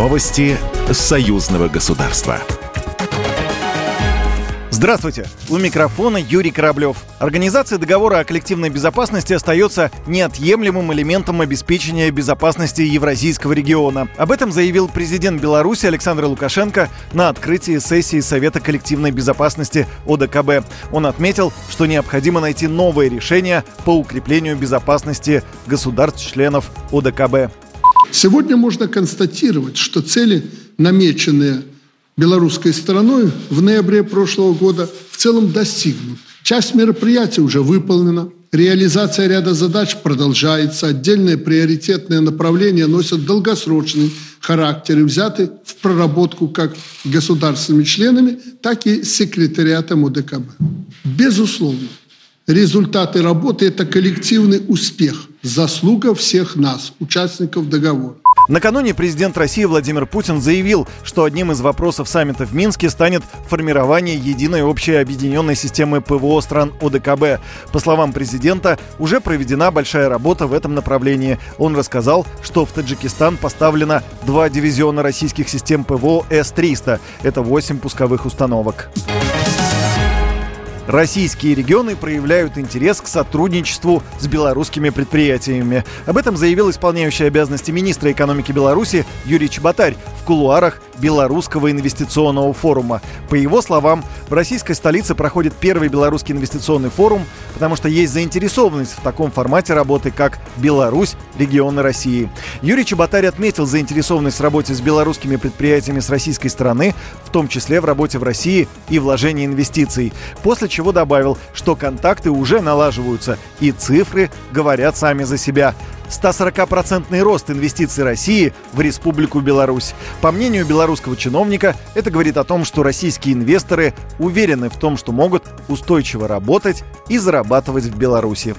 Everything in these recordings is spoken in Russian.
Новости союзного государства. Здравствуйте! У микрофона Юрий Кораблев. Организация договора о коллективной безопасности остается неотъемлемым элементом обеспечения безопасности Евразийского региона. Об этом заявил президент Беларуси Александр Лукашенко на открытии сессии Совета коллективной безопасности ОДКБ. Он отметил, что необходимо найти новые решения по укреплению безопасности государств-членов ОДКБ. Сегодня можно констатировать, что цели, намеченные белорусской стороной в ноябре прошлого года, в целом достигнут. Часть мероприятий уже выполнена, реализация ряда задач продолжается, отдельные приоритетные направления носят долгосрочный характер и взяты в проработку как государственными членами, так и секретариатом ОДКБ. Безусловно, результаты работы – это коллективный успех, заслуга всех нас, участников договора. Накануне президент России Владимир Путин заявил, что одним из вопросов саммита в Минске станет формирование единой общей объединенной системы ПВО стран ОДКБ. По словам президента, уже проведена большая работа в этом направлении. Он рассказал, что в Таджикистан поставлено два дивизиона российских систем ПВО С-300. Это 8 пусковых установок. Российские регионы проявляют интерес к сотрудничеству с белорусскими предприятиями. Об этом заявил исполняющий обязанности министра экономики Беларуси Юрий Чеботарь в кулуарах Белорусского инвестиционного форума. По его словам, в российской столице проходит первый белорусский инвестиционный форум, потому что есть заинтересованность в таком формате работы, как Беларусь, регионы России. Юрий Чеботарь отметил заинтересованность в работе с белорусскими предприятиями с российской стороны, в том числе в работе в России и вложении инвестиций. После чего добавил, что контакты уже налаживаются, и цифры говорят сами за себя. 140-процентный рост инвестиций России в Республику Беларусь. По мнению белорусского чиновника, это говорит о том, что российские инвесторы уверены в том, что могут устойчиво работать и зарабатывать в Беларуси.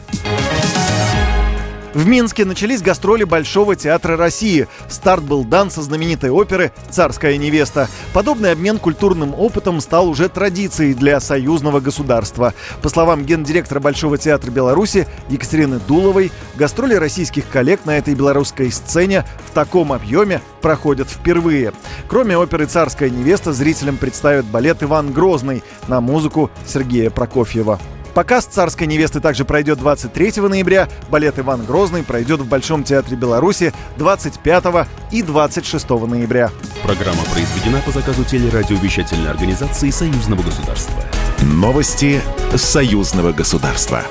В Минске начались гастроли Большого театра России. Старт был дан со знаменитой оперы «Царская невеста». Подобный обмен культурным опытом стал уже традицией для союзного государства. По словам гендиректора Большого театра Беларуси Екатерины Дуловой, гастроли российских коллег на этой белорусской сцене в таком объеме проходят впервые. Кроме оперы «Царская невеста» зрителям представят балет «Иван Грозный» на музыку Сергея Прокофьева. Показ «Царской невесты» также пройдет 23 ноября. Балет «Иван Грозный» пройдет в Большом театре Беларуси 25 и 26 ноября. Программа произведена по заказу телерадиовещательной организации Союзного государства. Новости Союзного государства.